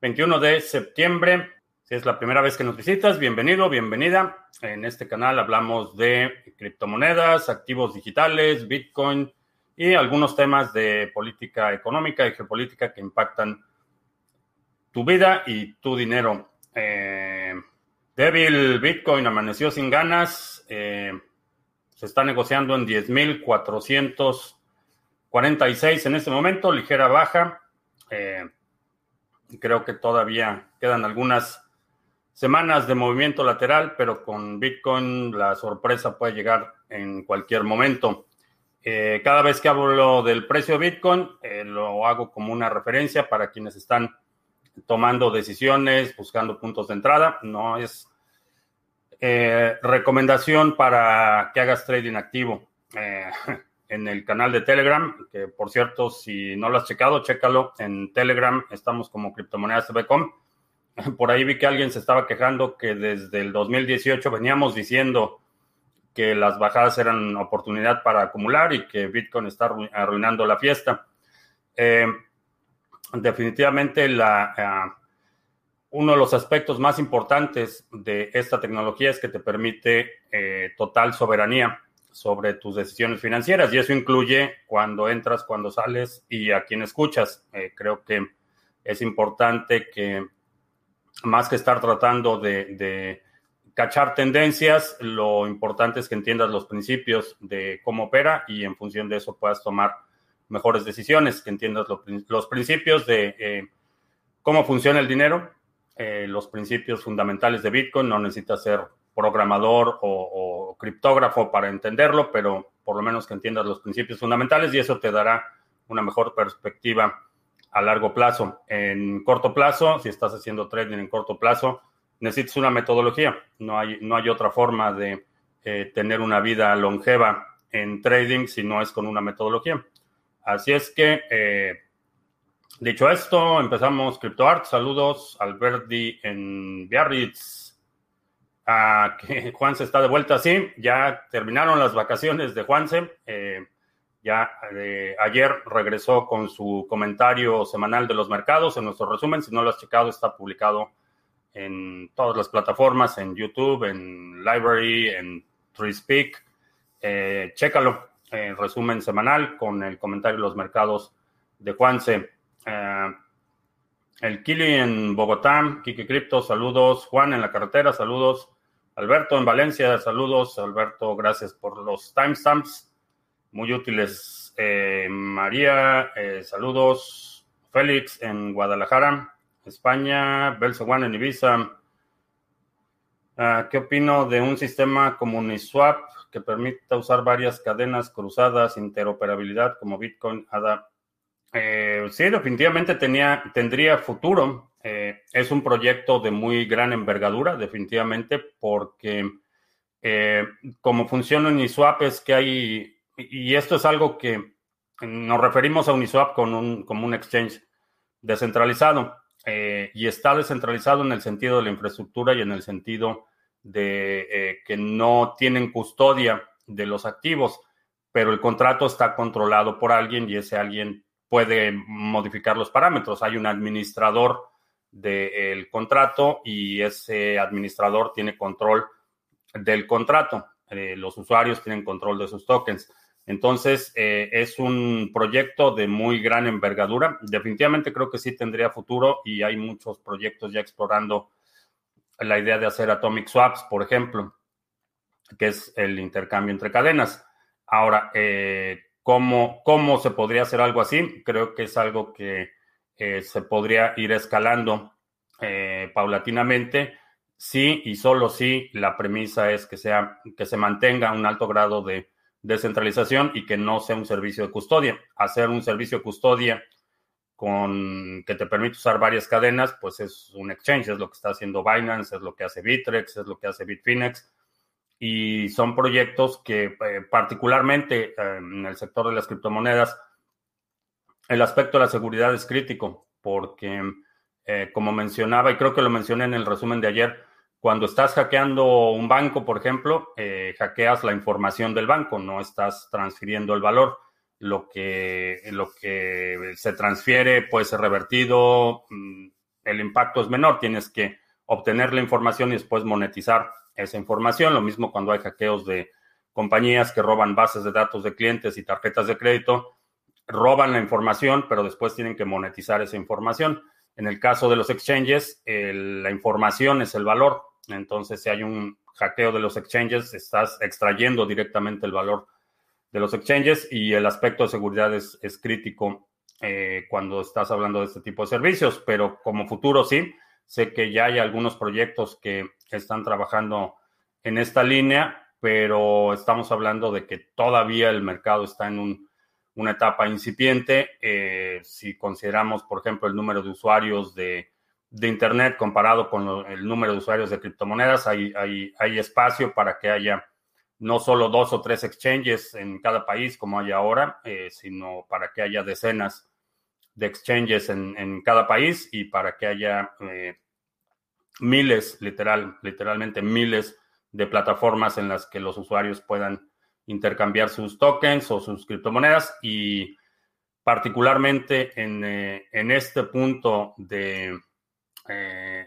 21 de septiembre. Si es la primera vez que nos visitas, bienvenido, bienvenida. En este canal hablamos de criptomonedas, activos digitales, Bitcoin y algunos temas de política económica y geopolítica que impactan tu vida y tu dinero. Eh, débil Bitcoin amaneció sin ganas. Eh, se está negociando en 10.446 en este momento, ligera baja. Eh, creo que todavía quedan algunas semanas de movimiento lateral, pero con Bitcoin la sorpresa puede llegar en cualquier momento. Eh, cada vez que hablo del precio de Bitcoin, eh, lo hago como una referencia para quienes están tomando decisiones, buscando puntos de entrada. No es eh, recomendación para que hagas trading activo. en el canal de Telegram, que por cierto, si no lo has checado, chécalo en Telegram, estamos como criptomonedas.com. Por ahí vi que alguien se estaba quejando que desde el 2018 veníamos diciendo que las bajadas eran oportunidad para acumular y que Bitcoin está arruinando la fiesta. Eh, definitivamente la, eh, uno de los aspectos más importantes de esta tecnología es que te permite eh, total soberanía sobre tus decisiones financieras y eso incluye cuando entras, cuando sales y a quién escuchas. Eh, creo que es importante que más que estar tratando de, cachar tendencias, lo importante es que entiendas los principios de cómo opera y en función de eso puedas tomar mejores decisiones, que entiendas los principios de eh, cómo funciona el dinero, eh, los principios fundamentales de Bitcoin, no necesitas ser programador o, criptógrafo para entenderlo, pero por lo menos que entiendas los principios fundamentales y eso te dará una mejor perspectiva a largo plazo. En corto plazo, si estás haciendo trading en corto plazo, necesitas una metodología. No hay, no hay otra forma de eh, tener una vida longeva en trading si no es con una metodología. Así es que, eh, dicho esto, empezamos CryptoArt. Saludos, Alberti en Biarritz que Juanse está de vuelta, sí, ya terminaron las vacaciones de Juanse, eh, ya eh, ayer regresó con su comentario semanal de los mercados en nuestro resumen, si no lo has checado está publicado en todas las plataformas, en YouTube, en Library, en TreeSpeak, eh, chécalo, el resumen semanal con el comentario de los mercados de Juanse. el Kili en Bogotá, Kiki Crypto, saludos. Juan en la carretera, saludos. Alberto en Valencia, saludos. Alberto, gracias por los timestamps, muy útiles. Eh, María, eh, saludos. Félix en Guadalajara, España. Belsewan en Ibiza. Ah, ¿Qué opino de un sistema como Uniswap que permita usar varias cadenas cruzadas, interoperabilidad como Bitcoin, ADA? Eh, sí, definitivamente tenía, tendría futuro. Eh, es un proyecto de muy gran envergadura, definitivamente, porque eh, como funciona Uniswap es que hay, y esto es algo que nos referimos a Uniswap con un, como un exchange descentralizado, eh, y está descentralizado en el sentido de la infraestructura y en el sentido de que no tienen custodia de los activos, pero el contrato está controlado por alguien y ese alguien puede modificar los parámetros. Hay un administrador del contrato y ese administrador tiene control del contrato. Eh, los usuarios tienen control de sus tokens. Entonces, eh, es un proyecto de muy gran envergadura. Definitivamente creo que sí tendría futuro y hay muchos proyectos ya explorando la idea de hacer atomic swaps, por ejemplo, que es el intercambio entre cadenas. Ahora, eh, ¿cómo, ¿cómo se podría hacer algo así? Creo que es algo que se podría ir escalando eh, paulatinamente sí y solo si la premisa es que, sea, que se mantenga un alto grado de descentralización y que no sea un servicio de custodia. Hacer un servicio de custodia con que te permite usar varias cadenas, pues es un exchange, es lo que está haciendo Binance, es lo que hace Bitrex, es lo que hace Bitfinex, y son proyectos que eh, particularmente eh, en el sector de las criptomonedas el aspecto de la seguridad es crítico porque, eh, como mencionaba, y creo que lo mencioné en el resumen de ayer, cuando estás hackeando un banco, por ejemplo, eh, hackeas la información del banco, no estás transfiriendo el valor. Lo que, lo que se transfiere puede ser revertido, mm, el impacto es menor. Tienes que obtener la información y después monetizar esa información. Lo mismo cuando hay hackeos de compañías que roban bases de datos de clientes y tarjetas de crédito, roban la información, pero después tienen que monetizar esa información. En el caso de los exchanges, la información es el valor. Entonces, si hay un hackeo de los exchanges, estás extrayendo directamente el valor de los exchanges y el aspecto de seguridad es, crítico eh, cuando estás hablando de este tipo de servicios, pero como futuro sí, sé que ya hay algunos proyectos que están trabajando en esta línea, pero estamos hablando de que todavía el mercado está en una etapa incipiente. Eh, si consideramos, por ejemplo, el número de usuarios de, Internet comparado con el número de usuarios de criptomonedas, hay, hay, espacio para que haya no solo dos o tres exchanges en cada país como hay ahora, eh, sino para que haya decenas de exchanges en, cada país y para que haya eh, miles, literal, literalmente miles de plataformas en las que los usuarios puedan intercambiar sus tokens o sus criptomonedas y particularmente en, eh, este punto de eh,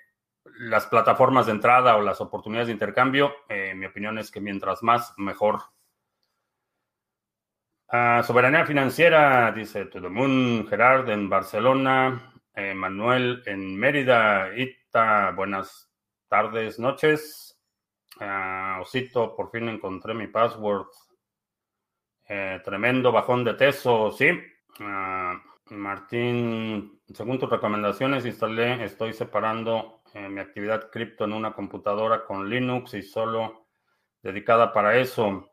las plataformas de entrada o las oportunidades de intercambio, eh, mi opinión es que mientras más, mejor. Ah, soberanía financiera, dice Moon, Gerard en Barcelona, Manuel en Mérida, Ita, buenas tardes, noches. Ah, osito, por fin encontré mi password. Eh, tremendo bajón de teso, sí. Ah, Martín, según tus recomendaciones, instalé, estoy separando eh, mi actividad cripto en una computadora con Linux y solo dedicada para eso.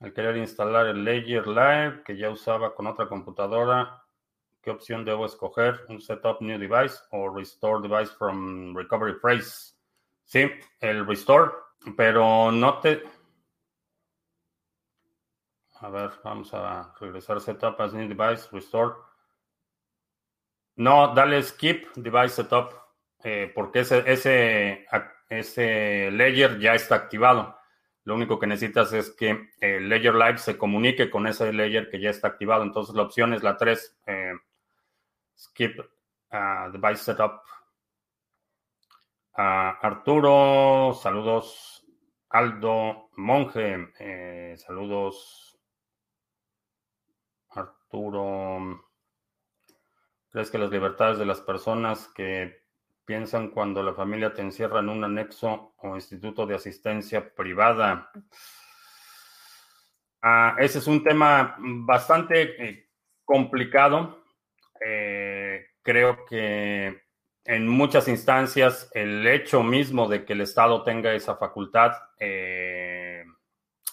Al querer instalar el Ledger Live que ya usaba con otra computadora, ¿qué opción debo escoger? ¿Un setup new device o restore device from recovery phrase? Sí, el restore, pero no te... A ver, vamos a regresar setup as new device, restore. No, dale skip device setup, eh, porque ese, ese, ese layer ya está activado. Lo único que necesitas es que el Ledger Live se comunique con ese layer que ya está activado. Entonces la opción es la 3, eh, skip uh, device setup. Arturo, saludos. Aldo Monje, eh, saludos. Arturo, ¿crees que las libertades de las personas que piensan cuando la familia te encierra en un anexo o instituto de asistencia privada? Ah, ese es un tema bastante eh, complicado. Eh, creo que en muchas instancias el hecho mismo de que el Estado tenga esa facultad eh,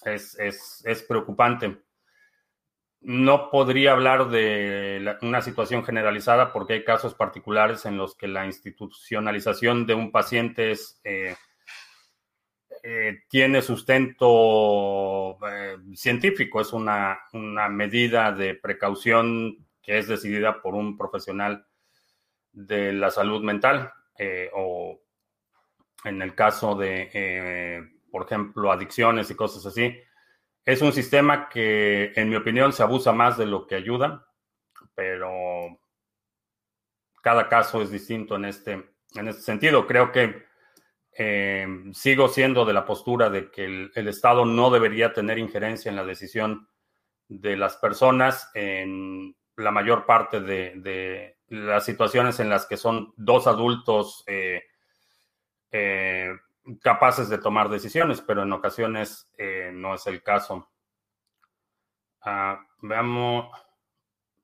es, preocupante. No podría hablar de una situación generalizada porque hay casos particulares en los que la institucionalización de un paciente es, eh, eh, tiene sustento científico, es una, medida de precaución que es decidida por un profesional de la salud mental eh, o en el caso de, eh, por ejemplo, adicciones y cosas así. Es un sistema que, en mi opinión, se abusa más de lo que ayuda, pero cada caso es distinto en este, en este sentido. Creo que eh, sigo siendo de la postura de que el, Estado no debería tener injerencia en la decisión de las personas en la mayor parte de las situaciones en las que son dos adultos eh, eh, capaces de tomar decisiones, pero en ocasiones no es el caso. Ah, veamos,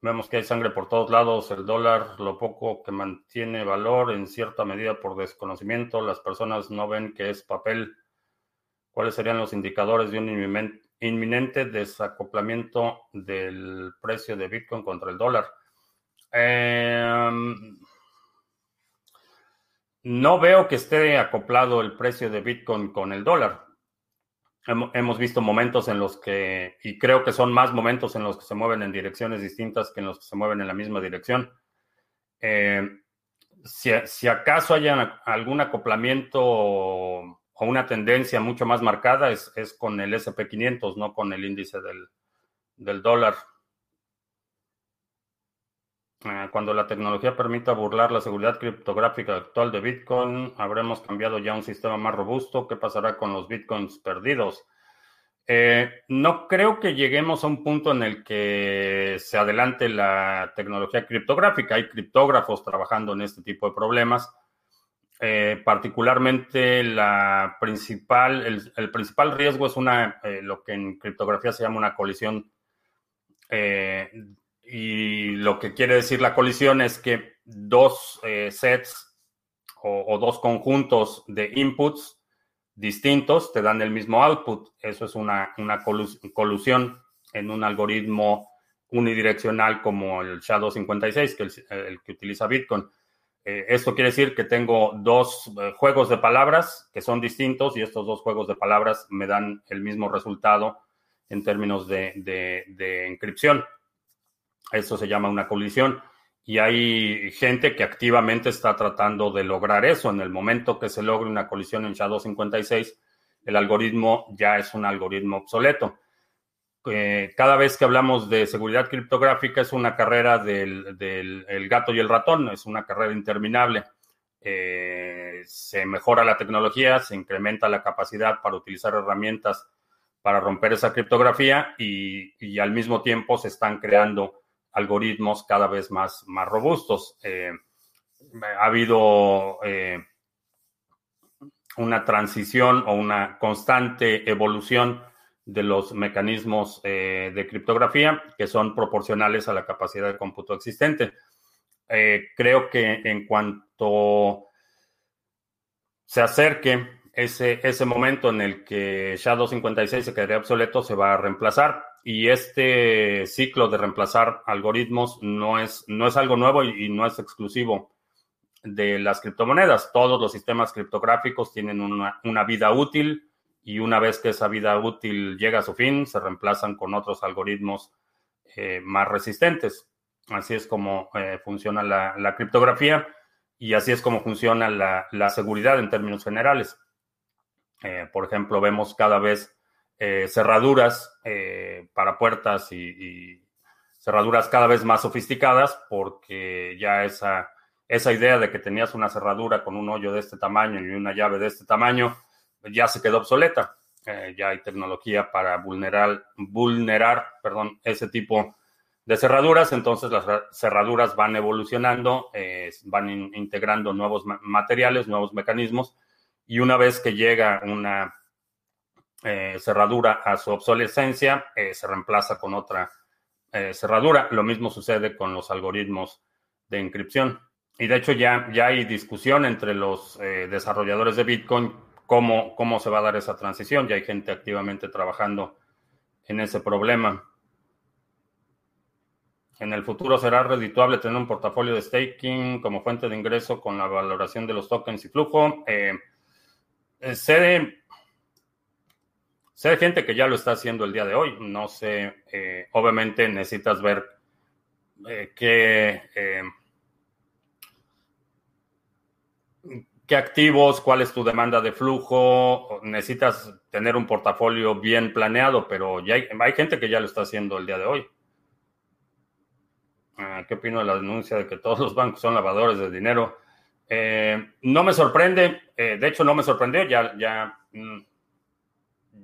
vemos que hay sangre por todos lados, el dólar, lo poco que mantiene valor en cierta medida por desconocimiento, las personas no ven que es papel. ¿Cuáles serían los indicadores de un inminente desacoplamiento del precio de Bitcoin contra el dólar? Em, no veo que esté acoplado el precio de Bitcoin con el dólar. Hemos visto momentos en los que, y creo que son más momentos en los que se mueven en direcciones distintas que en los que se mueven en la misma dirección. Em, si, acaso haya algún acoplamiento o una tendencia mucho más marcada, es, con el SP500, no con el índice del, del dólar. Eh, cuando la tecnología permita burlar la seguridad criptográfica actual de Bitcoin, habremos cambiado ya un sistema más robusto. ¿Qué pasará con los Bitcoins perdidos? Eh, no creo que lleguemos a un punto en el que se adelante la tecnología criptográfica. Hay criptógrafos trabajando en este tipo de problemas. Eh, particularmente la principal, el, principal riesgo es una, lo que en criptografía se llama una colisión y lo que quiere decir la colisión es que dos eh, sets o, dos conjuntos de inputs distintos te dan el mismo output. Eso es una, una colusión en un algoritmo unidireccional como el SHA-256, que es el, que utiliza Bitcoin. Eh, esto quiere decir que tengo dos eh, juegos de palabras que son distintos y estos dos juegos de palabras me dan el mismo resultado en términos de, de, de encripción. Eso se llama una colisión. Y hay gente que activamente está tratando de lograr eso. En el momento que se logre una colisión en SHA-256, el algoritmo ya es un algoritmo obsoleto. Eh, cada vez que hablamos de seguridad criptográfica es una carrera del, gato y el ratón, es una carrera interminable. Eh, se mejora la tecnología, se incrementa la capacidad para utilizar herramientas para romper esa criptografía y al mismo tiempo se están creando algoritmos cada vez más, más robustos. Eh, ha habido eh, una transición o una constante evolución de los mecanismos eh, de criptografía que son proporcionales a la capacidad de cómputo existente. creo que en cuanto se acerque ese, ese momento en el que SHA-256 se quedaría obsoleto, se va a reemplazar y este ciclo de reemplazar algoritmos no es, no es algo nuevo y, no es exclusivo de las criptomonedas. Todos los sistemas criptográficos tienen una, vida útil y una vez que esa vida útil llega a su fin, se reemplazan con otros algoritmos eh, más resistentes. Así es como eh, funciona la, criptografía y así es como funciona la, seguridad en términos generales. Eh, por ejemplo, vemos cada vez eh, cerraduras eh, para puertas y, cerraduras cada vez más sofisticadas porque ya esa, esa idea de que tenías una cerradura con un hoyo de este tamaño y una llave de este tamaño ya se quedó obsoleta. Eh, ya hay tecnología para vulnerar, vulnerar perdón, ese tipo de cerraduras, entonces las cerraduras van evolucionando, van integrando nuevos materiales, nuevos mecanismos, y una vez que llega una eh, cerradura a su obsolescencia, eh, se reemplaza con otra eh, cerradura. Lo mismo sucede con los algoritmos de inscripción. Y de hecho ya, ya hay discusión entre los desarrolladores de Bitcoin cómo, cómo se va a dar esa transición. Ya hay gente activamente trabajando en ese problema. En el futuro será redituable tener un portafolio de staking como fuente de ingreso con la valoración de los tokens y flujo. Eh, Sé de gente que ya lo está haciendo el día de hoy. No sé, eh, obviamente necesitas ver eh, qué, eh, qué activos, cuál es tu demanda de flujo. Necesitas tener un portafolio bien planeado, pero ya hay, hay gente que ya lo está haciendo el día de hoy. Ah, ¿Qué opino de la denuncia de que todos los bancos son lavadores de dinero? no me sorprende, de hecho no me sorprendió, ya, ya mm,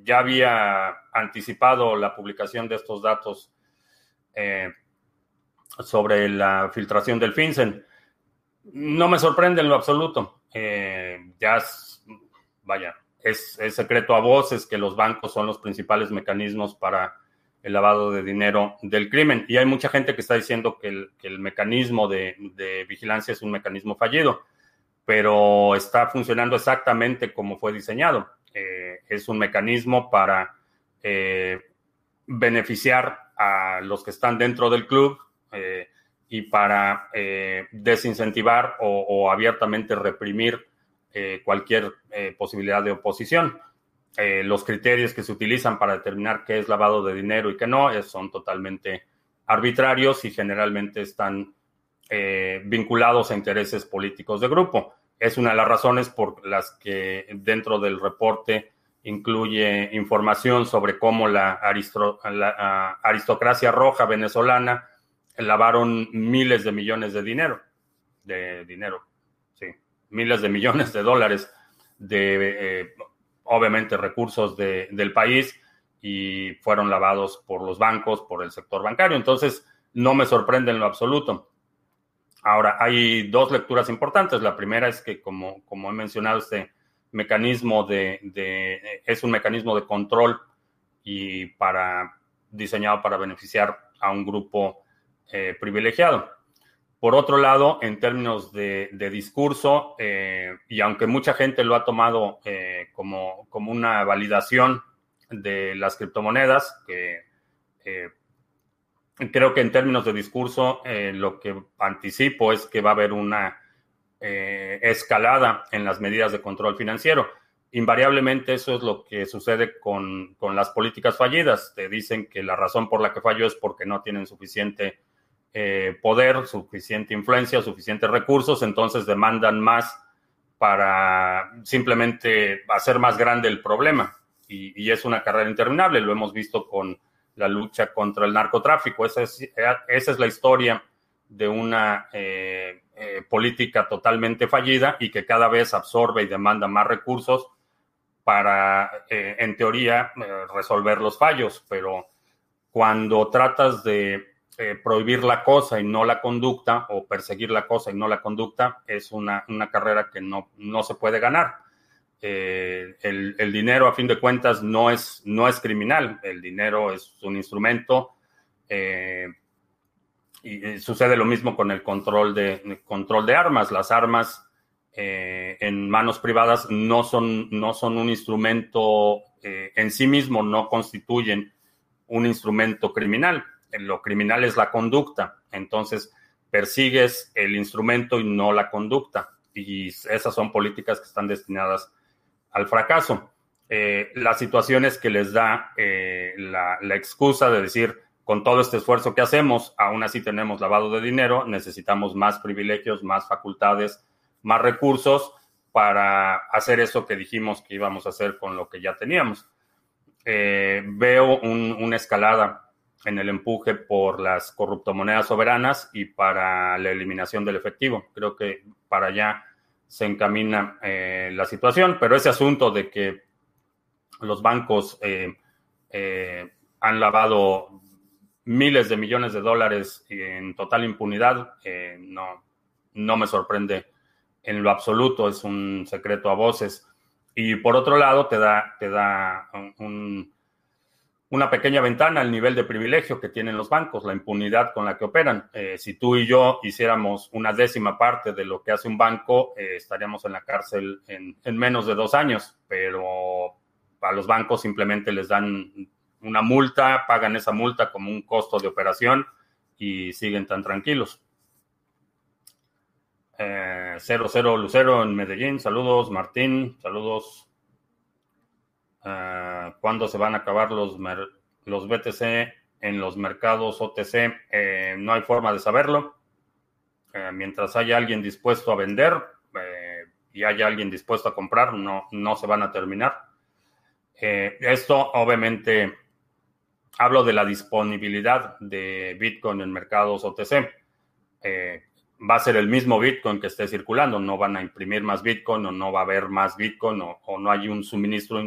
ya había anticipado la publicación de estos datos eh, sobre la filtración del FinCEN. No me sorprende en lo absoluto. Eh, ya, vaya, es, secreto a voces que los bancos son los principales mecanismos para el lavado de dinero del crimen. Y hay mucha gente que está diciendo que el, mecanismo de, vigilancia es un mecanismo fallido, pero está funcionando exactamente como fue diseñado. Eh, es un mecanismo para eh, beneficiar a los que están dentro del club eh, y para desincentivar o, abiertamente reprimir cualquier posibilidad de oposición. los criterios que se utilizan para determinar qué es lavado de dinero y qué no son totalmente arbitrarios y generalmente están vinculados a intereses políticos de grupo es una de las razones por las que dentro del reporte incluye información sobre cómo la, aristocracia roja venezolana lavaron miles de millones de dinero, de dinero, sí, miles de millones de dólares de, eh, obviamente, recursos del país y fueron lavados por los bancos, por el sector bancario. Entonces, no me sorprende en lo absoluto. Ahora, hay dos lecturas importantes. La primera es que, como, como he mencionado, este mecanismo de, es un mecanismo de control y para diseñado para beneficiar a un grupo eh, privilegiado. Por otro lado, en términos de, discurso, eh, y aunque mucha gente lo ha tomado eh, como, como, una validación de las criptomonedas, que creo que en términos de discurso, lo que anticipo es que va a haber una escalada en las medidas de control financiero. Invariablemente eso es lo que sucede con, con las políticas fallidas. Te dicen que la razón por la que falló es porque no tienen suficiente eh, poder, suficiente influencia, suficientes recursos, entonces demandan más para simplemente hacer más grande el problema. Y, es una carrera interminable, lo hemos visto con la lucha contra el narcotráfico. Esa es, esa es la historia de una eh, eh, política totalmente fallida y que cada vez absorbe y demanda más recursos para, en teoría, resolver los fallos. Pero cuando tratas de eh, prohibir la cosa y no la conducta, o perseguir la cosa y no la conducta, es una, carrera que no, no, se puede ganar. Eh, el, dinero, a fin de cuentas, no es, no es criminal. El dinero es un instrumento. Eh, y, sucede lo mismo con el control de, control de armas. Las armas en manos privadas no son, no son un instrumento en sí mismo, no constituyen un instrumento criminal lo criminal es la conducta. Entonces, persigues el instrumento y no la conducta. Y esas son políticas que están destinadas al fracaso. Eh, las situaciones que les da eh, la, excusa de decir, con todo este esfuerzo que hacemos, aún así tenemos lavado de dinero, necesitamos más privilegios, más facultades, más recursos para hacer eso que dijimos que íbamos a hacer con lo que ya teníamos. Eh, veo una escalada en el empuje por las corruptomonedas soberanas y para la eliminación del efectivo. Creo que para allá se encamina eh, la situación, pero ese asunto de que los bancos eh, eh, han lavado miles de millones de dólares en total impunidad, no, no me sorprende en lo absoluto, es un secreto a voces. Y por otro lado, te da, te da un una pequeña ventana al nivel de privilegio que tienen los bancos, la impunidad con la que operan. Eh, si tú y yo hiciéramos una décima parte de lo que hace un banco, eh, estaríamos en la cárcel en, menos de dos años, pero a los bancos simplemente les dan una multa, pagan esa multa como un costo de operación y siguen tan tranquilos. Eh, 00 Lucero en Medellín, saludos Martín, saludos Ah, cuándo se van a acabar los, BTC en los mercados OTC. Eh, no hay forma de saberlo. Eh, mientras haya alguien dispuesto a vender eh, y haya alguien dispuesto a comprar, no, no se van a terminar. esto obviamente hablo de la disponibilidad de Bitcoin en mercados OTC. va a ser el mismo Bitcoin que esté circulando, no van a imprimir más Bitcoin o no va a haber más Bitcoin o no hay un suministro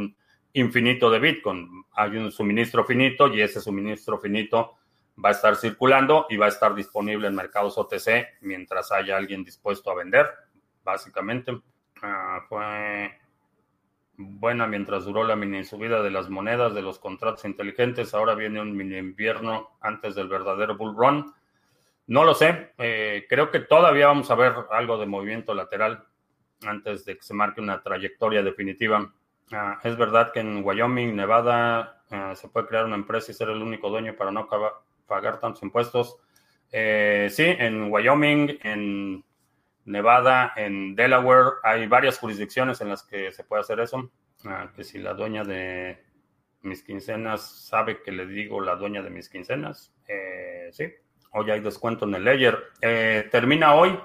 infinito de Bitcoin. Hay un suministro finito y ese suministro finito va a estar circulando y va a estar disponible en mercados OTC mientras haya alguien dispuesto a vender, básicamente. Ah, fue buena mientras duró la mini subida de las monedas, de los contratos inteligentes. Ahora viene un mini invierno antes del verdadero bull run. No lo sé. Eh, creo que todavía vamos a ver algo de movimiento lateral antes de que se marque una trayectoria definitiva. Ah, es verdad que en Wyoming, Nevada, ah, se puede crear una empresa y ser el único dueño para no pagar tantos impuestos. Eh, sí, en Wyoming, en Nevada, en Delaware, hay varias jurisdicciones en las que se puede hacer eso. Ah, que si la dueña de mis quincenas sabe que le digo la dueña de mis quincenas, eh, sí. Hoy hay descuento en el Ledger. Eh, termina hoy.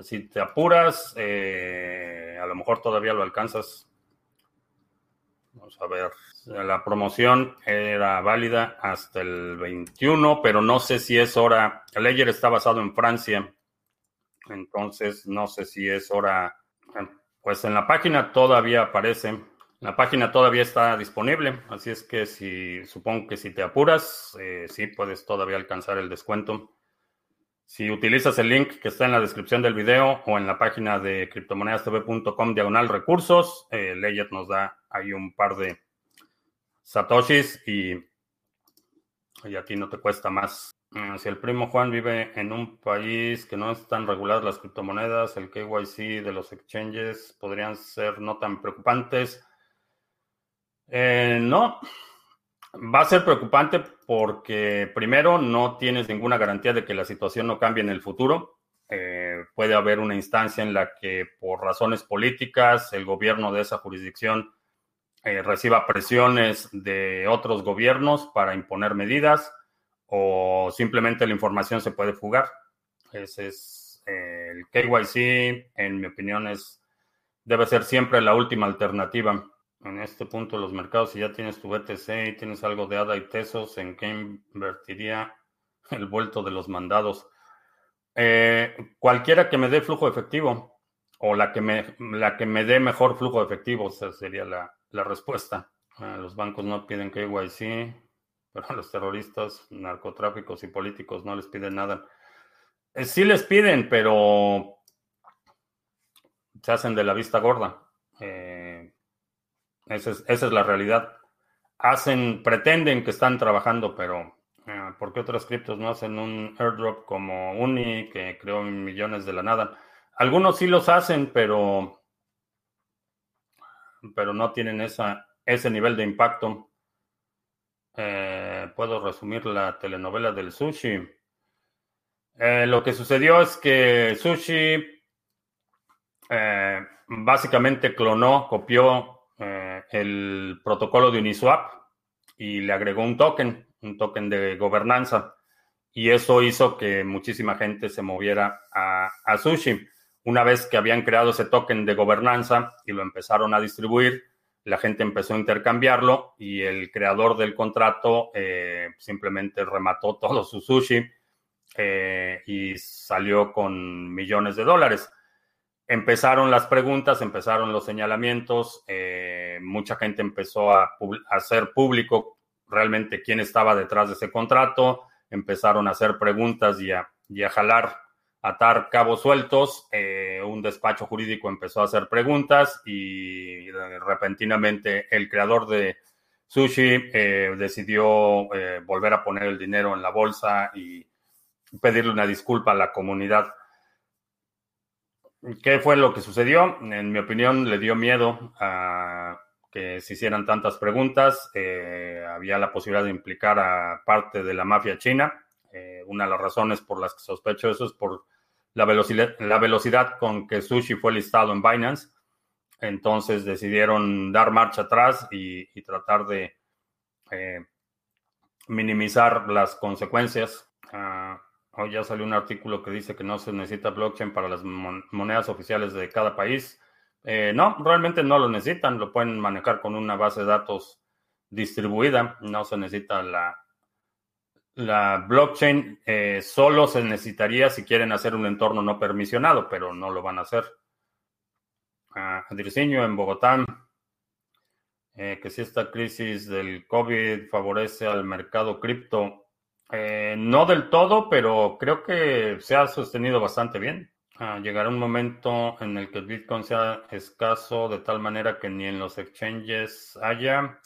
Si te apuras, a lo mejor todavía lo alcanzas Vamos a ver. La promoción era válida hasta el 21, pero no sé si es hora. El Ledger está basado en Francia. Entonces, no sé si es hora. Pues en la página todavía aparece. La página todavía está disponible, así es que si supongo que si te apuras, eh, sí puedes todavía alcanzar el descuento. Si utilizas el link que está en la descripción del video o en la página de criptomonedastv.com diagonal recursos, eh, nos da ahí un par de satoshis y, y a ti no te cuesta más. Mm, si el primo Juan vive en un país que no están reguladas las criptomonedas, el KYC de los exchanges podrían ser no tan preocupantes. Eh, no, va a ser preocupante porque primero no tienes ninguna garantía de que la situación no cambie en el futuro. Eh, puede haber una instancia en la que por razones políticas el gobierno de esa jurisdicción eh, reciba presiones de otros gobiernos para imponer medidas o simplemente la información se puede fugar. Ese es el KYC, en mi opinión, es, debe ser siempre la última alternativa en este punto los mercados, si ya tienes tu BTC y tienes algo de ADA y Tesos, ¿en qué invertiría el vuelto de los mandados? Eh, cualquiera que me dé flujo efectivo o la que me, la que me dé mejor flujo efectivo, sería la, respuesta. los bancos no piden KYC, pero a los terroristas, narcotráficos y políticos no les piden nada. Eh, sí les piden, pero se hacen de la vista gorda. Eh, esa es, la realidad. Hacen, pretenden que están trabajando, pero eh, ¿por qué otras criptos no hacen un airdrop como Uni que creó millones de la nada? Algunos sí los hacen, pero, pero no tienen ese nivel de impacto. Eh, puedo resumir la telenovela del sushi. Eh, lo que sucedió es que Sushi básicamente clonó, copió eh, el protocolo de Uniswap y le agregó un token, un token de gobernanza. Y eso hizo que muchísima gente se moviera a, Sushi. Una vez que habían creado ese token de gobernanza y lo empezaron a distribuir, la gente empezó a intercambiarlo y el creador del contrato eh, simplemente remató todo su sushi eh, y salió con millones de dólares. Empezaron las preguntas, empezaron los señalamientos, eh, mucha gente empezó a, hacer público realmente quién estaba detrás de ese contrato, empezaron a hacer preguntas y a, jalar, atar cabos sueltos, eh, un despacho jurídico empezó a hacer preguntas y repentinamente el creador de Sushi eh, decidió volver a poner el dinero en la bolsa y pedirle una disculpa a la comunidad ¿Qué fue lo que sucedió? En mi opinión, le dio miedo a que se hicieran tantas preguntas. Eh, había la posibilidad de implicar a parte de la mafia china. Eh, una de las razones por las que sospecho eso es por la velocidad, la velocidad con que Sushi fue listado en Binance. Entonces decidieron dar marcha atrás y, tratar de eh, minimizar las consecuencias. Ah, Hoy ya salió un artículo que dice que no se necesita blockchain para las monedas oficiales de cada país. Eh, no, realmente no lo necesitan, lo pueden manejar con una base de datos distribuida, no se necesita la, la blockchain, eh, solo se necesitaría si quieren hacer un entorno no permisionado, pero no lo van a hacer. Uh, en Bogotá, eh, que si esta crisis del COVID favorece al mercado cripto, eh, no del todo, pero creo que se ha sostenido bastante bien. Ah, llegará un momento en el que el Bitcoin sea escaso de tal manera que ni en los exchanges haya.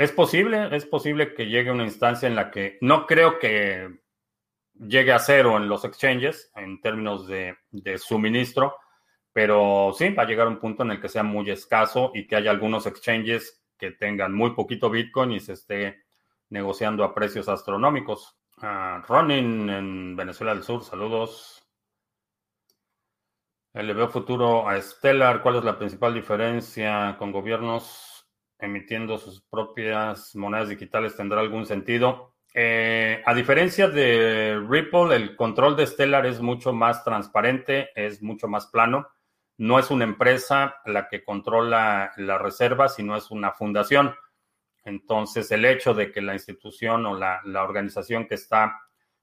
Es posible, es posible que llegue una instancia en la que no creo que llegue a cero en los exchanges en términos de, suministro, pero sí va a llegar un punto en el que sea muy escaso y que haya algunos exchanges que tengan muy poquito Bitcoin y se esté negociando a precios astronómicos. Uh, Ronin en Venezuela del Sur, saludos. Le veo futuro a Stellar. ¿Cuál es la principal diferencia con gobiernos emitiendo sus propias monedas digitales? ¿Tendrá algún sentido? Eh, a diferencia de Ripple, el control de Stellar es mucho más transparente, es mucho más plano. no es una empresa la que controla la reserva, sino es una fundación. Entonces, el hecho de que la institución o la, la organización que está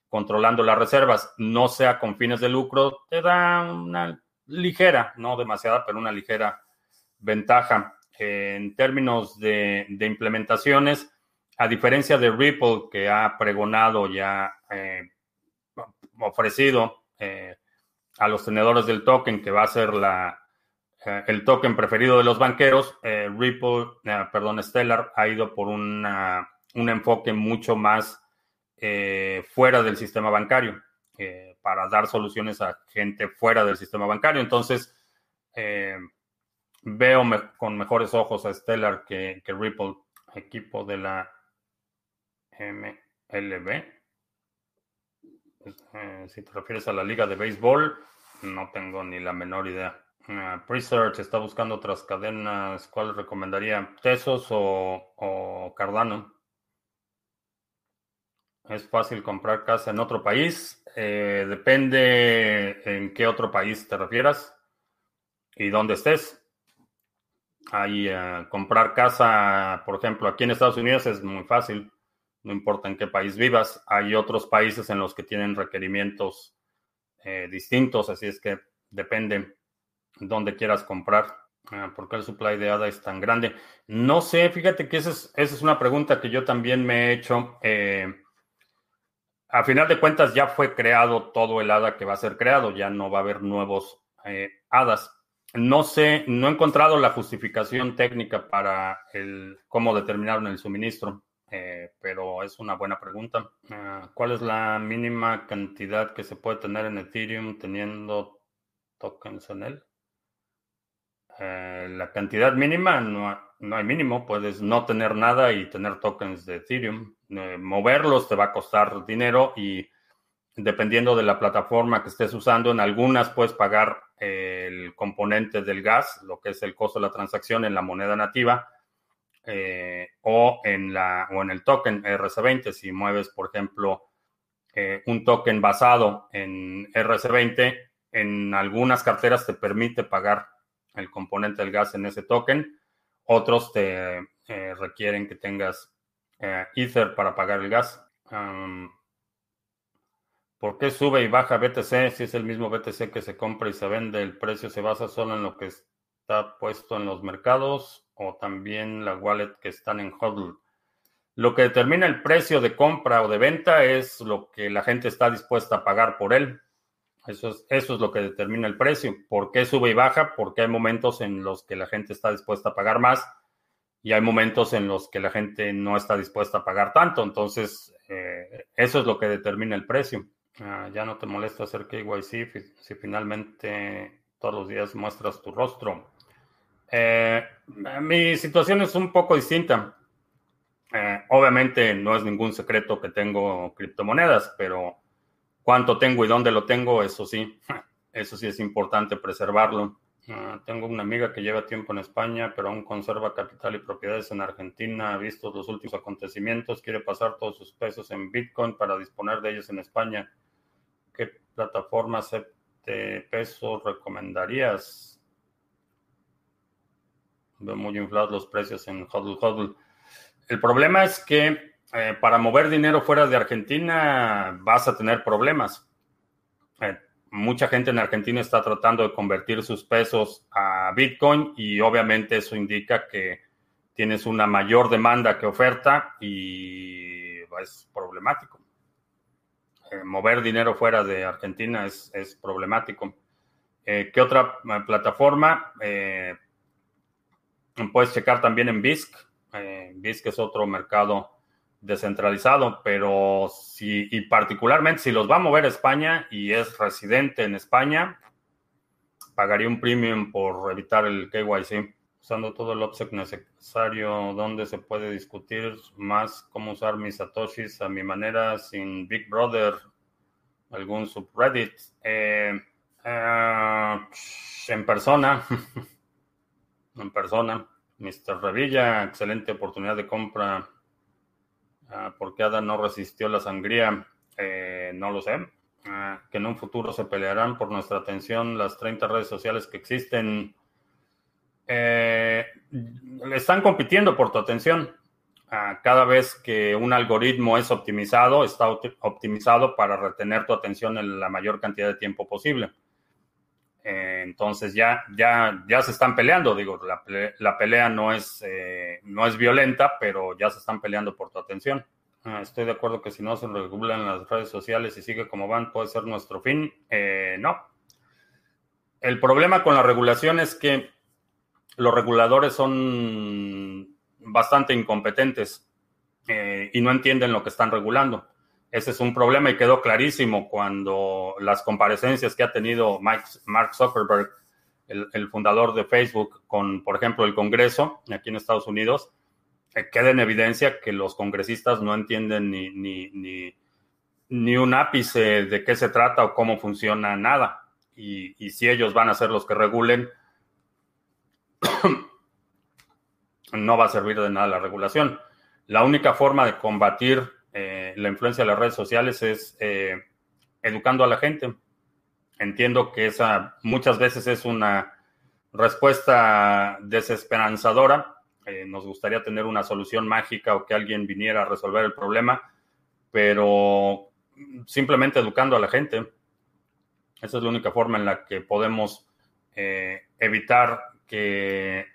controlando las reservas no sea con fines de lucro, te da una ligera, no demasiada, pero una ligera ventaja. En términos de, implementaciones, a diferencia de Ripple, que ha pregonado ya eh, ofrecido eh, a los tenedores del token, que va a ser la, eh, el token preferido de los banqueros, Ripple, perdón, Stellar ha ido por un enfoque mucho más fuera del sistema bancario para dar soluciones a gente fuera del sistema bancario. Entonces, veo con mejores ojos a Stellar que, Ripple, equipo de la MLB. Eh, si te refieres a la liga de béisbol, no tengo ni la menor idea. Uh, Presearch está buscando otras cadenas. ¿Cuál recomendaría? ¿Tesos o, o Cardano? ¿Es fácil comprar casa en otro país? Eh, depende en qué otro país te refieras y dónde estés. Ahí eh, comprar casa, por ejemplo, aquí en Estados Unidos es muy fácil, no importa en qué país vivas. Hay otros países en los que tienen requerimientos eh, distintos, así es que depende dónde quieras comprar. Ah, ¿Por qué el supply de ADA es tan grande? No sé, fíjate que esa es, una pregunta que yo también me he hecho a final de cuentas ya fue creado todo el hada que va a ser creado, ya no va a haber nuevos eh, hadas. No sé, no he encontrado la justificación técnica para el cómo determinaron el suministro, eh, pero es una buena pregunta. Ah, ¿Cuál es la mínima cantidad que se puede tener en Ethereum teniendo tokens en él? Eh, la cantidad mínima no, no, hay mínimo, puedes no tener nada y tener tokens de Ethereum. Eh, moverlos te va a costar dinero y dependiendo de la plataforma que estés usando, en algunas puedes pagar el componente del gas, lo que es el costo de la transacción en la moneda nativa. Eh, o, en la, o en el token RC20. Si mueves, por ejemplo, un token basado en RC20, en algunas carteras te permite pagar el componente del gas en ese token. Otros te eh, requieren que tengas eh, Ether para pagar el gas. ¿Por qué sube y baja BTC si es el mismo BTC que se compra y se vende? ¿El precio se basa solo en lo que está puesto en los mercados o también la wallet que están en HODL? Lo que determina el precio de compra o de venta es lo que la gente está dispuesta a pagar por él. Eso es, eso es lo que determina el precio. ¿Por qué sube y baja? Porque hay momentos en los que la gente está dispuesta a pagar más y hay momentos en los que la gente no está dispuesta a pagar tanto. Entonces, eh, eso es lo que determina el precio. Ah, ya no te molesta hacer KYC si finalmente todos los días muestras tu rostro. Eh, mi situación es un poco distinta. Eh, obviamente no es ningún secreto que tengo criptomonedas, pero cuánto tengo y dónde lo tengo, eso sí, eso sí es importante preservarlo. Ah, tengo una amiga que lleva tiempo en España, pero aún conserva capital y propiedades en Argentina. Ha visto los últimos acontecimientos, quiere pasar todos sus pesos en Bitcoin para disponer de ellos en España. ¿Qué plataformas de peso recomendarías? Veo muy inflados los precios en HODL HODL. El problema es que eh, para mover dinero fuera de Argentina vas a tener problemas. Eh, mucha gente en Argentina está tratando de convertir sus pesos a Bitcoin y obviamente eso indica que tienes una mayor demanda que oferta y es problemático. Eh, mover dinero fuera de Argentina es, es problemático. ¿Qué otra plataforma? puedes checar también en BISC. BISC es otro mercado descentralizado, pero si, y particularmente si los va a mover a España y es residente en España, pagaría un premium por evitar el KYC. Usando todo el OPSEC necesario, donde se puede discutir más cómo usar mis satoshis a mi manera sin Big Brother, algún subreddit. Eh, eh, en persona, en persona. Mr. Revilla, excelente oportunidad de compra Ah, ¿Por qué Ada no resistió la sangría? Eh, no lo sé. Ah, que en un futuro se pelearán por nuestra atención las 30 redes sociales que existen. Eh, están compitiendo por tu atención. Ah, cada vez que un algoritmo es optimizado, está optimizado para retener tu atención en la mayor cantidad de tiempo posible. Eh, entonces ya, ya, ya se están peleando, digo, la, pelea no es, eh, no es violenta, pero ya se están peleando por tu atención. Ah, estoy de acuerdo que si no se regulan las redes sociales y sigue como van, puede ser nuestro fin. Eh, no. El problema con la regulación es que los reguladores son bastante incompetentes y no entienden lo que están regulando. Ese es un problema y quedó clarísimo cuando las comparecencias que ha tenido Mark Zuckerberg, el, fundador de Facebook, con, por ejemplo, el Congreso aquí en Estados Unidos, eh, queda en evidencia que los congresistas no entienden ni, ni, ni, un ápice de qué se trata o cómo funciona nada. Y si ellos van a ser los que regulen, no va a servir de nada la regulación. La única forma de combatir eh, la influencia de las redes sociales es eh, educando a la gente. Entiendo que esa muchas veces es una respuesta desesperanzadora. Eh, nos gustaría tener una solución mágica o que alguien viniera a resolver el problema, pero simplemente educando a la gente. Esa es la única forma en la que podemos evitar que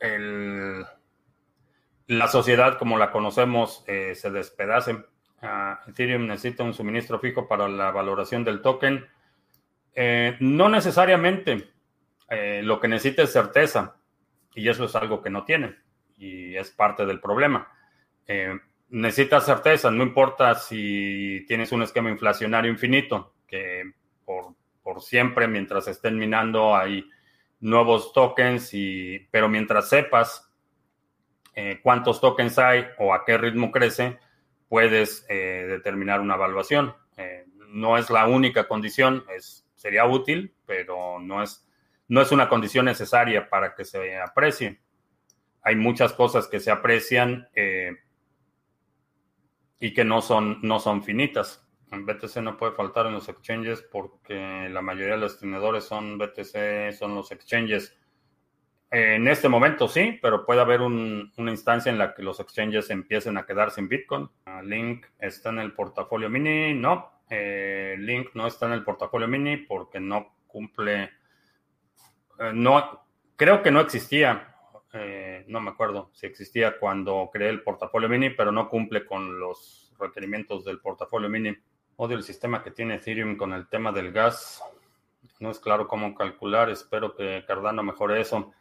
el la sociedad como la conocemos eh, se despedace. Ah, Ethereum necesita un suministro fijo para la valoración del token. Eh, no necesariamente. Eh, lo que necesita es certeza. Y eso es algo que no tiene. Y es parte del problema. necesita certeza. No importa si tienes un esquema inflacionario infinito, que por, por siempre, mientras estén minando, hay nuevos tokens. Y, pero mientras sepas eh, cuántos tokens hay o a qué ritmo crece, puedes eh, determinar una evaluación. Eh, no es la única condición, es, sería útil, pero no es, no es una condición necesaria para que se aprecie. Hay muchas cosas que se aprecian y que no son, no son finitas. BTC no puede faltar en los exchanges porque la mayoría de los tenedores son BTC, son los exchanges. En este momento sí, pero puede haber una instancia en la que los exchanges empiecen a quedar sin Bitcoin. Ah, Link está en el portafolio mini. No, eh, Link no está en el portafolio mini porque no cumple. Eh, no, creo que no existía. Eh, no me acuerdo si existía cuando creé el portafolio mini, pero no cumple con los requerimientos del portafolio mini. Odio el sistema que tiene Ethereum con el tema del gas. No es claro cómo calcular. Espero que Cardano mejore eso.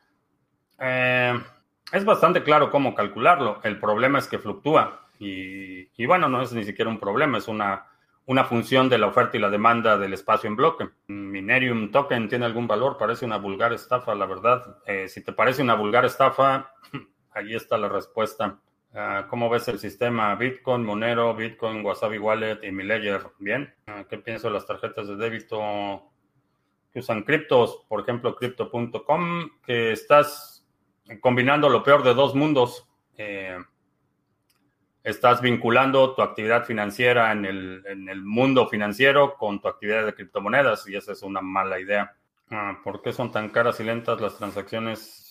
Eh, es bastante claro cómo calcularlo. El problema es que fluctúa. Y, bueno, no es ni siquiera un problema, es una, una función de la oferta y la demanda del espacio en bloque. Minerium Token tiene algún valor, parece una vulgar estafa, la verdad. Eh, si te parece una vulgar estafa, ahí está la respuesta. Ah, ¿Cómo ves el sistema Bitcoin, Monero, Bitcoin, Wasabi Wallet y Miledger? Bien. Ah, ¿Qué pienso de las tarjetas de débito que usan criptos? Por ejemplo, crypto.com, que estás combinando lo peor de dos mundos. Eh, estás vinculando tu actividad financiera en el, mundo financiero con tu actividad de criptomonedas y esa es una mala idea. Ah, ¿Por qué son tan caras y lentas las transacciones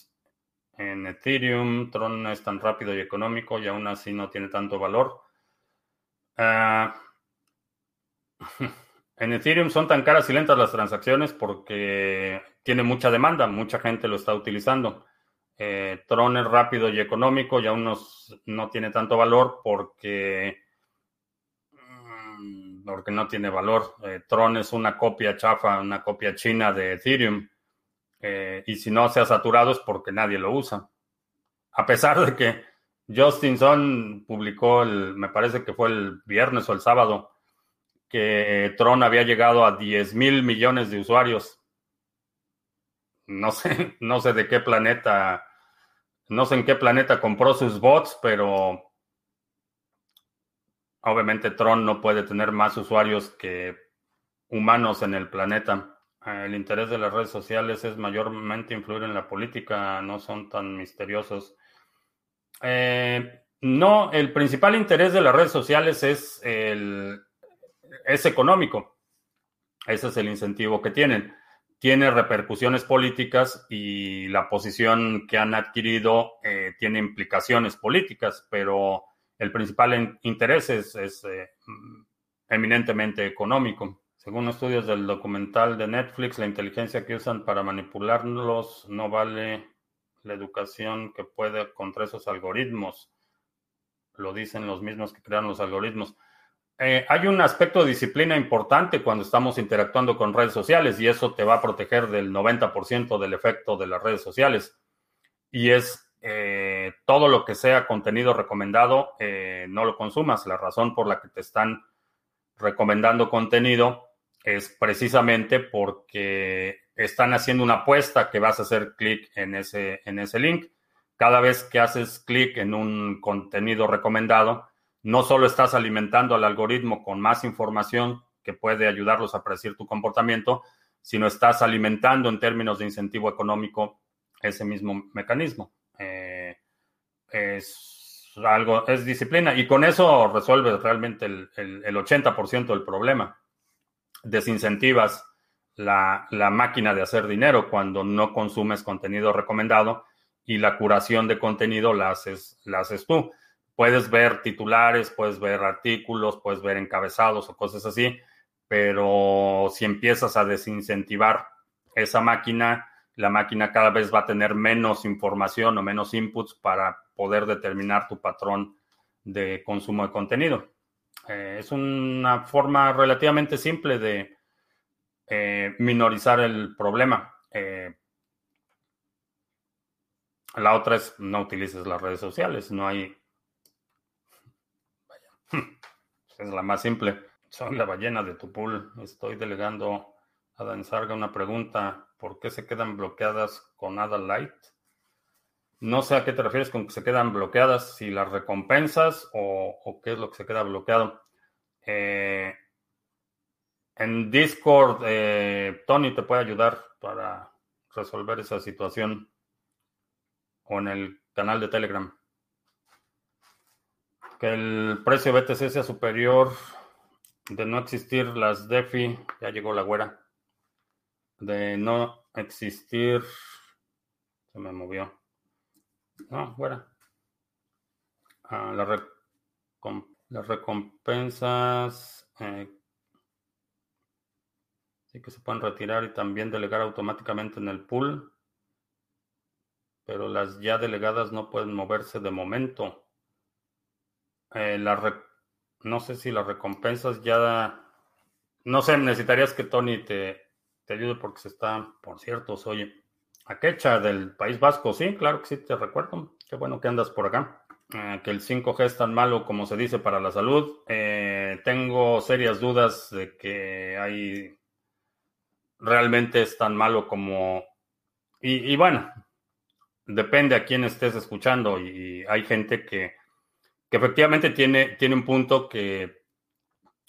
en Ethereum? Tron es tan rápido y económico y aún así no tiene tanto valor. Ah, en Ethereum son tan caras y lentas las transacciones porque tiene mucha demanda, mucha gente lo está utilizando. Eh, Tron es rápido y económico y aún no tiene tanto valor porque, mm, porque no tiene valor. Eh, Tron es una copia chafa, una copia china de Ethereum. Eh, y si no se ha saturado es porque nadie lo usa. A pesar de que Justin Sun publicó, el, me parece que fue el viernes o el sábado, que Tron había llegado a 10 mil millones de usuarios no sé, no sé de qué planeta, no sé en qué planeta compró sus bots, pero obviamente Tron no puede tener más usuarios que humanos en el planeta. El interés de las redes sociales es mayormente influir en la política, no son tan misteriosos. Eh, no, el principal interés de las redes sociales es el es económico. Ese es el incentivo que tienen. Tiene repercusiones políticas y la posición que han adquirido eh, tiene implicaciones políticas, pero el principal interés es, eh, eminentemente económico. Según estudios del documental de Netflix, la inteligencia que usan para manipularlos no vale la educación que puede contra esos algoritmos. Lo dicen los mismos que crean los algoritmos. Eh, hay un aspecto de disciplina importante cuando estamos interactuando con redes sociales y eso te va a proteger del 90% del efecto de las redes sociales. Y es eh, todo lo que sea contenido recomendado, eh, no lo consumas. La razón por la que te están recomendando contenido es precisamente porque están haciendo una apuesta que vas a hacer clic en ese, en ese link. Cada vez que haces clic en un contenido recomendado, no solo estás alimentando al algoritmo con más información que puede ayudarlos a predecir tu comportamiento, sino estás alimentando en términos de incentivo económico ese mismo mecanismo. Eh, es algo, es disciplina y con eso resuelves realmente el, el, el 80% del problema. Desincentivas la, la, máquina de hacer dinero cuando no consumes contenido recomendado y la curación de contenido la haces, la haces tú. Puedes ver titulares, puedes ver artículos, puedes ver encabezados o cosas así, pero si empiezas a desincentivar esa máquina, la máquina cada vez va a tener menos información o menos inputs para poder determinar tu patrón de consumo de contenido. Eh, es una forma relativamente simple de eh, minorizar el problema. Eh, la otra es no utilices las redes sociales, no hay es la más simple. Soy la ballena de tu pool. Estoy delegando a Dan Sarga una pregunta. ¿Por qué se quedan bloqueadas con Ada Light? No sé a qué te refieres con que se quedan bloqueadas, si las recompensas o, qué es lo que se queda bloqueado. Eh, en Discord, eh, Tony te puede ayudar para resolver esa situación o en el canal de Telegram. Que el precio BTC sea superior de no existir las DeFi, ya llegó la güera, de no existir, se me movió, no, güera, ah, las recompensas eh, sí que se pueden retirar y también delegar automáticamente en el pool, pero las ya delegadas no pueden moverse de momento. Eh, no sé si las recompensas ya... No sé, necesitarías que Tony te, te ayude porque se está, por cierto, soy Aquecha del País Vasco. Sí, claro que sí, te recuerdo. Qué bueno que andas por acá. Eh, que el 5G es tan malo como se dice para la salud. Eh, tengo serias dudas de que hay realmente es tan malo como... Y, bueno, depende a quién estés escuchando y hay gente que que efectivamente tiene, tiene un punto que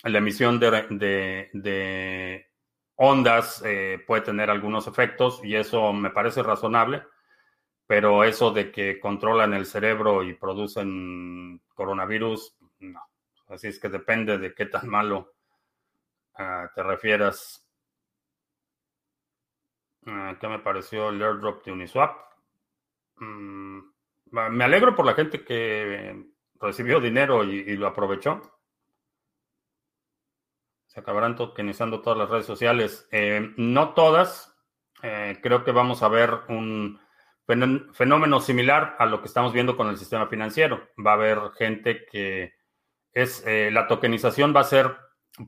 la emisión de, ondas eh, puede tener algunos efectos y eso me parece razonable, pero eso de que controlan el cerebro y producen coronavirus, no. Así es que depende de qué tan malo ah, te refieras. Uh, ¿Qué me pareció el airdrop de Uniswap? Mm, me alegro por la gente que recibió dinero y, lo aprovechó. Se acabarán tokenizando todas las redes sociales. Eh, no todas. Eh, creo que vamos a ver un fenómeno similar a lo que estamos viendo con el sistema financiero. Va a haber gente que es eh, la tokenización va a ser,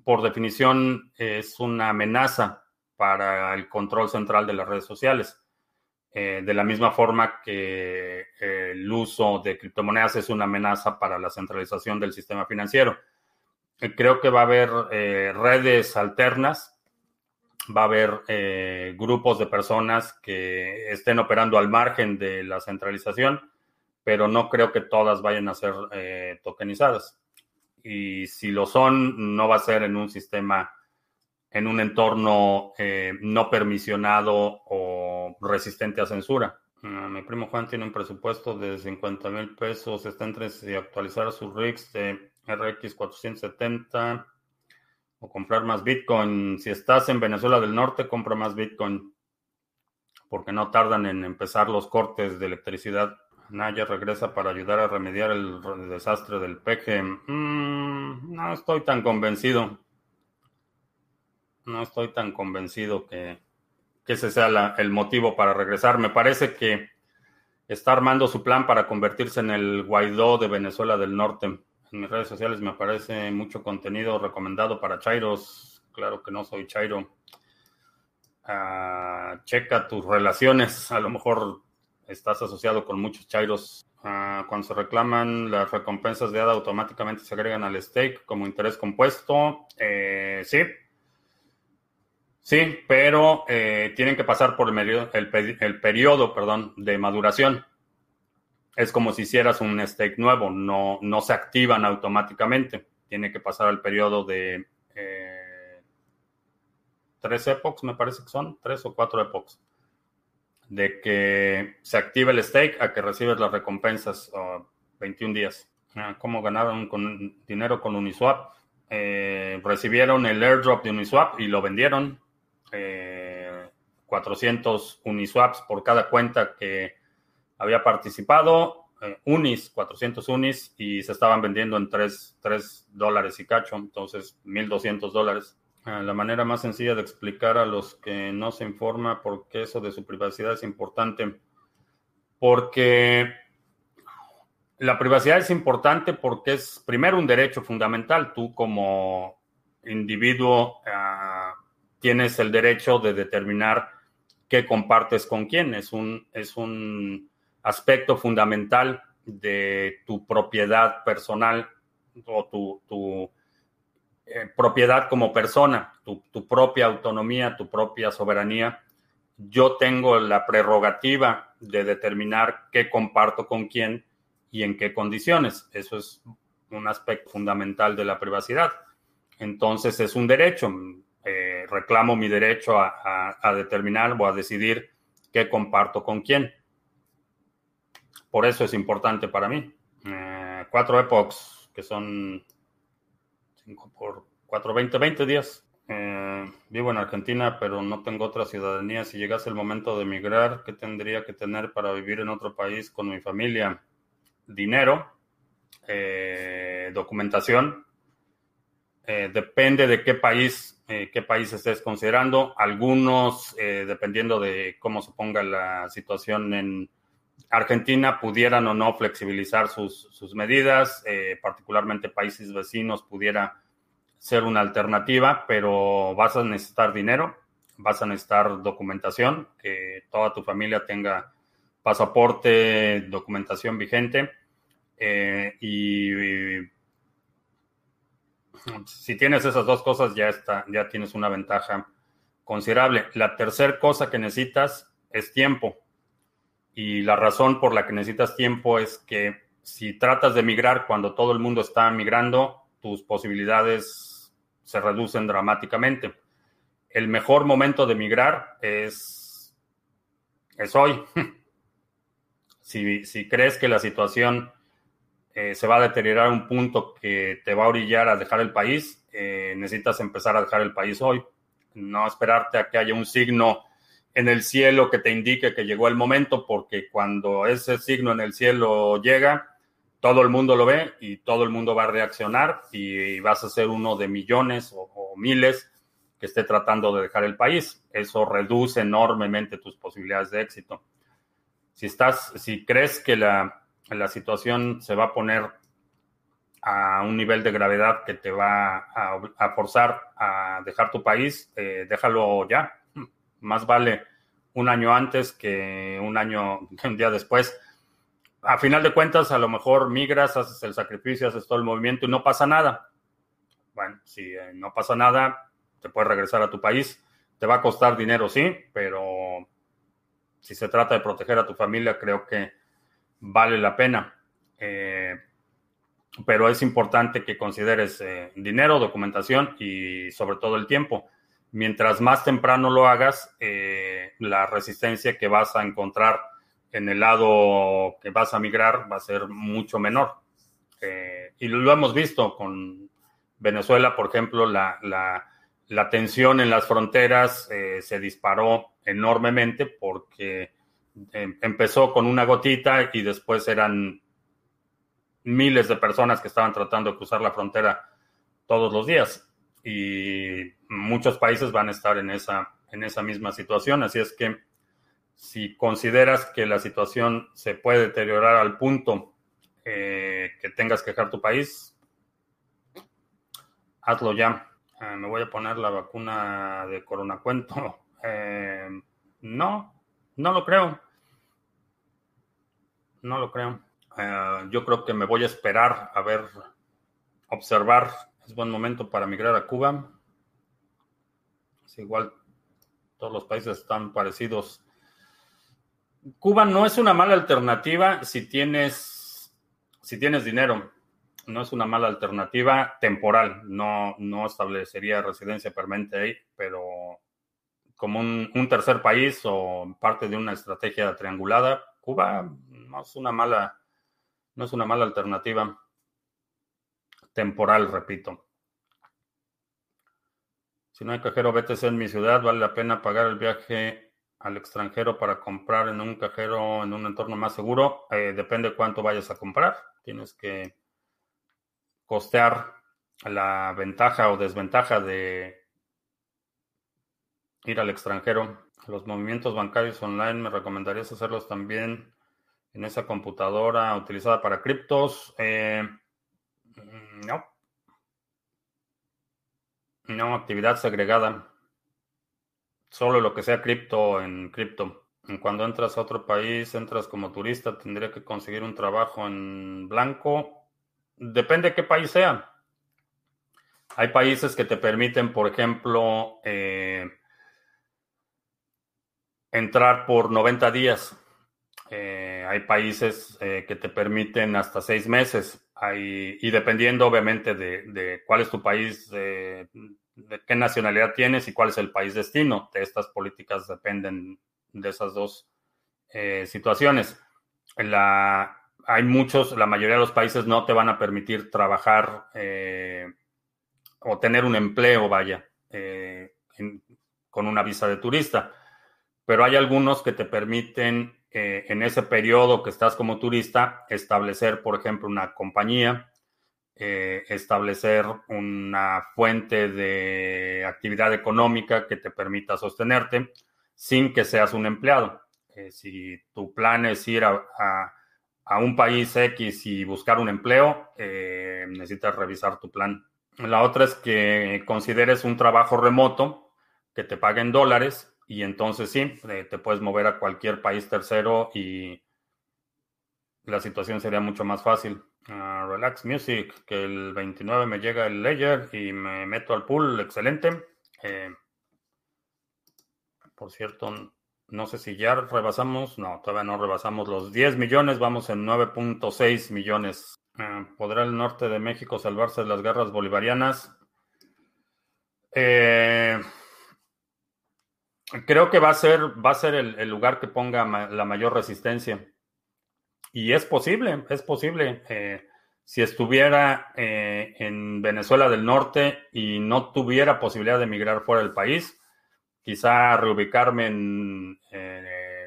por definición, es una amenaza para el control central de las redes sociales. De la misma forma que el uso de criptomonedas es una amenaza para la centralización del sistema financiero. Eh, creo que va a haber redes alternas, va a haber grupos de personas que estén operando al margen de la centralización, pero no creo que todas vayan a ser tokenizadas. Y si lo son, no va a ser en un sistema en un entorno eh, no permisionado o resistente a censura. Ah, mi primo Juan tiene un presupuesto de 50 mil pesos. Está entre actualizar sus rigs de RX 470 o comprar más Bitcoin. Si estás en Venezuela del Norte, compra más Bitcoin porque no tardan en empezar los cortes de electricidad. Naya regresa para ayudar a remediar el desastre del peje. Mm, no estoy tan convencido. No estoy tan convencido que, ese sea el motivo para regresar. Me parece que está armando su plan para convertirse en el Guaidó de Venezuela del Norte. En mis redes sociales me aparece mucho contenido recomendado para Chairos. Claro que no soy Chairo. Ah, checa tus relaciones. A lo mejor estás asociado con muchos Chairos. Ah, cuando se reclaman las recompensas de ADA, automáticamente se agregan al stake como interés compuesto. Eh, sí. Sí, pero eh, tienen que pasar por el, periodo de maduración es como si hicieras un stake nuevo, no, no se activan automáticamente. Tiene que pasar el periodo de eh, tres epochs, me parece que son, tres o cuatro epochs, de que se active el stake a que recibes las recompensas 21 días. Ah, ¿Cómo ganaron dinero con Uniswap? Eh, recibieron el airdrop de Uniswap y lo vendieron. 400 eh, Uniswaps por cada cuenta que había participado, eh, Unis, 400 Unis, y se estaban vendiendo en 3, dólares y cacho, entonces 1.200 dólares. Ah, la manera más sencilla de explicar a los que no se informa por qué eso de su privacidad es importante, porque la privacidad es importante porque es primero un derecho fundamental. Tú como individuo ah, tienes el derecho de determinar qué compartes con quién. Es un, es un aspecto fundamental de tu propiedad personal o tu, eh, propiedad como persona, tu, propia autonomía, tu propia soberanía. Yo tengo la prerrogativa de determinar qué comparto con quién y en qué condiciones. Eso es un aspecto fundamental de la privacidad. Entonces es un derecho. Eh, reclamo mi derecho a, a determinar o a decidir qué comparto con quién. Por eso es importante para mí. Eh, cuatro epochs, que son 5 por 4, 20, 20 días. Eh, vivo en Argentina, pero no tengo otra ciudadanía. Si llegase el momento de emigrar, ¿qué tendría que tener para vivir en otro país con mi familia? Dinero, eh, documentación. depende de qué país, qué país estés considerando. Algunos, dependiendo de cómo se ponga la situación en Argentina pudieran o no flexibilizar sus, medidas, eh, particularmente países vecinos pudiera ser una alternativa, pero vas a necesitar dinero, vas a necesitar documentación, que toda tu familia tenga pasaporte, documentación vigente. Eh, y, si tienes esas dos cosas, ya, está, ya tienes una ventaja considerable. La tercera cosa que necesitas es tiempo. Y la razón por la que necesitas tiempo es que si tratas de migrar cuando todo el mundo está migrando, tus posibilidades se reducen dramáticamente. El mejor momento de migrar es, es hoy. si, si, crees que la situación eh, se va a deteriorar a un punto que te va a orillar a dejar el país, eh, necesitas empezar a dejar el país hoy. No esperarte a que haya un signo en el cielo que te indique que llegó el momento, porque cuando ese signo en el cielo llega, todo el mundo lo ve y todo el mundo va a reaccionar y vas a ser uno de millones o, miles que esté tratando de dejar el país. Eso reduce enormemente tus posibilidades de éxito. Si estás, si crees que la, situación se va a poner a un nivel de gravedad que te va a, forzar a dejar tu país, eh, déjalo ya más vale un año antes que un año, un día después. A final de cuentas, a lo mejor migras, haces el sacrificio, haces todo el movimiento y no pasa nada. Bueno, si eh, no pasa nada, te puedes regresar a tu país. Te va a costar dinero, sí, pero si se trata de proteger a tu familia, creo que vale la pena. Eh, pero es importante que consideres eh, dinero, documentación y sobre todo el tiempo mientras más temprano lo hagas, eh, la resistencia que vas a encontrar en el lado que vas a migrar va a ser mucho menor. Eh, y lo hemos visto con Venezuela, por ejemplo, la, la, tensión en las fronteras eh, se disparó enormemente porque em, empezó con una gotita y después eran miles de personas que estaban tratando de cruzar la frontera todos los días. Y muchos países van a estar en esa, en esa misma situación. Así es que si consideras que la situación se puede deteriorar al punto eh, que tengas que dejar tu país, hazlo ya. Eh, me voy a poner la vacuna de coronacuento. Eh, no, no lo creo. No lo creo. yo creo que me voy a esperar a ver, observar. Es buen momento para migrar a Cuba. Es igual, todos los países están parecidos Cuba no es una mala alternativa si tienes, si tienes dinero. No es una mala alternativa temporal. No, no establecería residencia permanente ahí, pero como un, un, tercer país o parte de una estrategia triangulada, Cuba no es una mala, no es una mala alternativa temporal, repito. Si no hay cajero BTC en mi ciudad, vale la pena pagar el viaje al extranjero para comprar en un cajero en un entorno más seguro, eh, depende cuánto vayas a comprar. Tienes que costear la ventaja o desventaja de ir al extranjero. Los movimientos bancarios online, ¿me recomendarías hacerlos también en esa computadora utilizada para criptos? Eh, no. No, actividad segregada. Solo lo que sea cripto en cripto. Cuando entras a otro país, entras como turista, tendría que conseguir un trabajo en blanco. Depende de qué país sea. Hay países que te permiten, por ejemplo, eh, entrar por 90 días. Eh, hay países eh, que te permiten hasta seis meses. Y dependiendo, obviamente, de, de cuál es tu país de qué nacionalidad tienes y cuál es el país destino. De estas políticas dependen de esas dos eh, situaciones. La, hay muchos, la mayoría de los países no te van a permitir trabajar eh, o tener un empleo, vaya, eh, con una visa de turista. Pero hay algunos que te permiten en ese periodo que estás como turista establecer, por ejemplo, una compañía eh, establecer una fuente de actividad económica que te permita sostenerte sin que seas un empleado. Eh, si tu plan es ir a, un país X y buscar un empleo, eh, necesitas revisar tu plan. La otra es que consideres un trabajo remoto que te paguen dólares y entonces sí, te puedes mover a cualquier país tercero y la situación sería mucho más fácil. Ah, relax Music, que el 29 me llega el Ledger y me meto al pool, excelente. Eh, por cierto, no sé si ya rebasamos, no, todavía no rebasamos los 10 millones, vamos en 9.6 millones. Ah, ¿Podrá el norte de México salvarse de las guerras bolivarianas? Eh, creo que va a ser, va a ser el lugar que ponga la mayor resistencia. Y es posible, es posible. Eh, si estuviera eh, en Venezuela del Norte y no tuviera posibilidad de emigrar fuera del país, quizá reubicarme en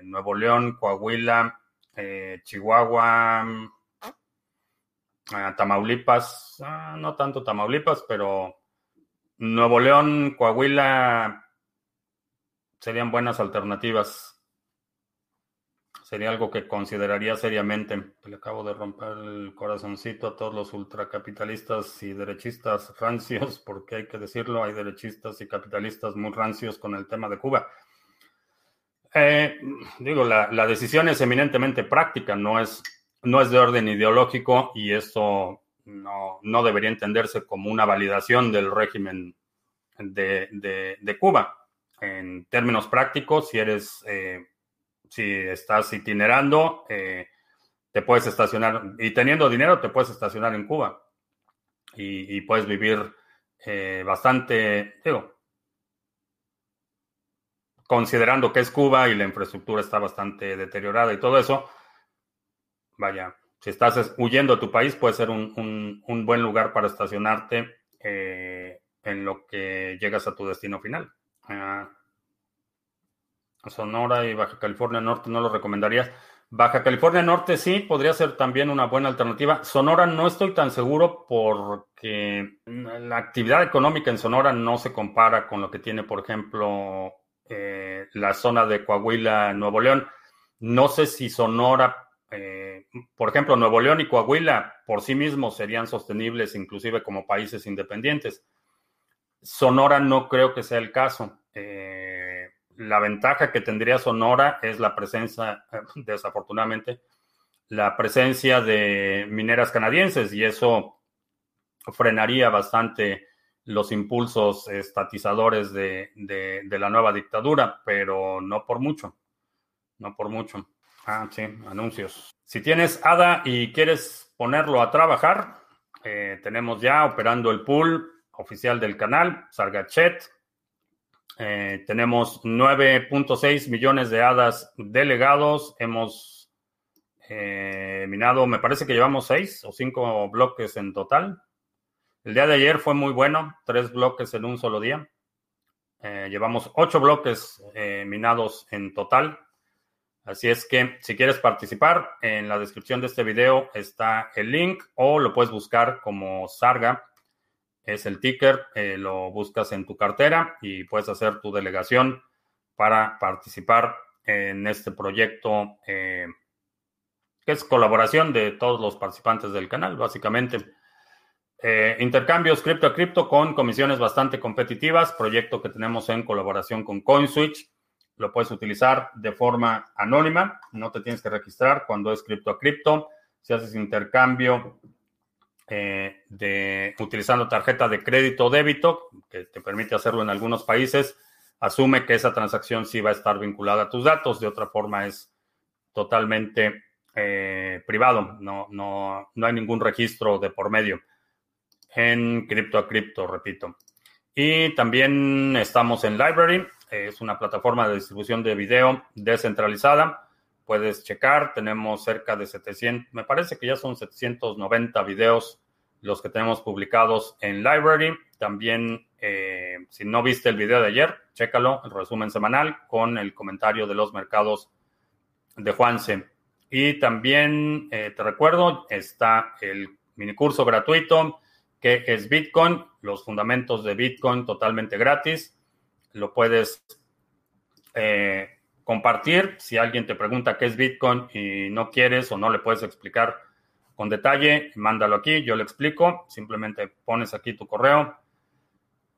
Nuevo León, Coahuila, eh, Chihuahua, Tamaulipas, ah, no tanto Tamaulipas, pero Nuevo León, Coahuila serían buenas alternativas sería algo que consideraría seriamente. Le acabo de romper el corazoncito a todos los ultracapitalistas y derechistas rancios, porque hay que decirlo, hay derechistas y capitalistas muy rancios con el tema de Cuba. Eh, digo, la, decisión es eminentemente práctica, no es, no es de orden ideológico y eso no, debería entenderse como una validación del régimen de, Cuba. En términos prácticos, si eres... Eh, si estás itinerando, eh, te puedes estacionar y teniendo dinero te puedes estacionar en Cuba y, puedes vivir eh, bastante, digo, considerando que es Cuba y la infraestructura está bastante deteriorada y todo eso, vaya, si estás huyendo de tu país puede ser un, buen lugar para estacionarte en lo que llegas a tu destino final. Sonora y Baja California Norte no lo recomendarías. Baja California Norte sí, podría ser también una buena alternativa. Sonora no estoy tan seguro porque la actividad económica en Sonora no se compara con lo que tiene, por ejemplo, eh, la zona de Coahuila, Nuevo León. No sé si Sonora, eh, por ejemplo, Nuevo León y Coahuila por sí mismos serían sostenibles inclusive como países independientes. Sonora no creo que sea el caso. Eh, la ventaja que tendría Sonora es la presencia, desafortunadamente, la presencia de mineras canadienses y eso frenaría bastante los impulsos estatizadores de, de, la nueva dictadura, pero no por mucho, no por mucho. Ah, sí, anuncios. Si tienes ADA y quieres ponerlo a trabajar, eh, tenemos ya operando el pool oficial del canal, Sargachet. Eh, tenemos 9.6 millones de hadas delegados. Hemos eh, minado, me parece que llevamos 6 o 5 bloques en total. El día de ayer fue muy bueno, tres bloques en un solo día. Eh, llevamos 8 bloques minados en total. Así es que si quieres participar, en la descripción de este video está el link o lo puedes buscar como Sarga es el ticker, eh, lo buscas en tu cartera y puedes hacer tu delegación para participar en este proyecto eh, que es colaboración de todos los participantes del canal, básicamente. Eh, intercambios cripto a cripto con comisiones bastante competitivas, proyecto que tenemos en colaboración con CoinSwitch. Lo puedes utilizar de forma anónima, no te tienes que registrar cuando es cripto a cripto. Si haces intercambio eh, de utilizando tarjeta de crédito o débito, que te permite hacerlo en algunos países, asume que esa transacción sí va a estar vinculada a tus datos, de otra forma es totalmente eh, privado, no, no, no hay ningún registro de por medio en cripto a cripto, repito. Y también estamos en Library, es una plataforma de distribución de video descentralizada. Puedes checar, tenemos cerca de 700, me parece que ya son 790 videos los que tenemos publicados en Library. También, eh, si no viste el video de ayer, chécalo, el resumen semanal con el comentario de los mercados de Juanse. Y también eh, te recuerdo, está el minicurso gratuito que es Bitcoin, los fundamentos de Bitcoin totalmente gratis. Lo puedes eh, compartir. Si alguien te pregunta qué es Bitcoin y no quieres o no le puedes explicar con detalle, mándalo aquí, yo le explico. Simplemente pones aquí tu correo,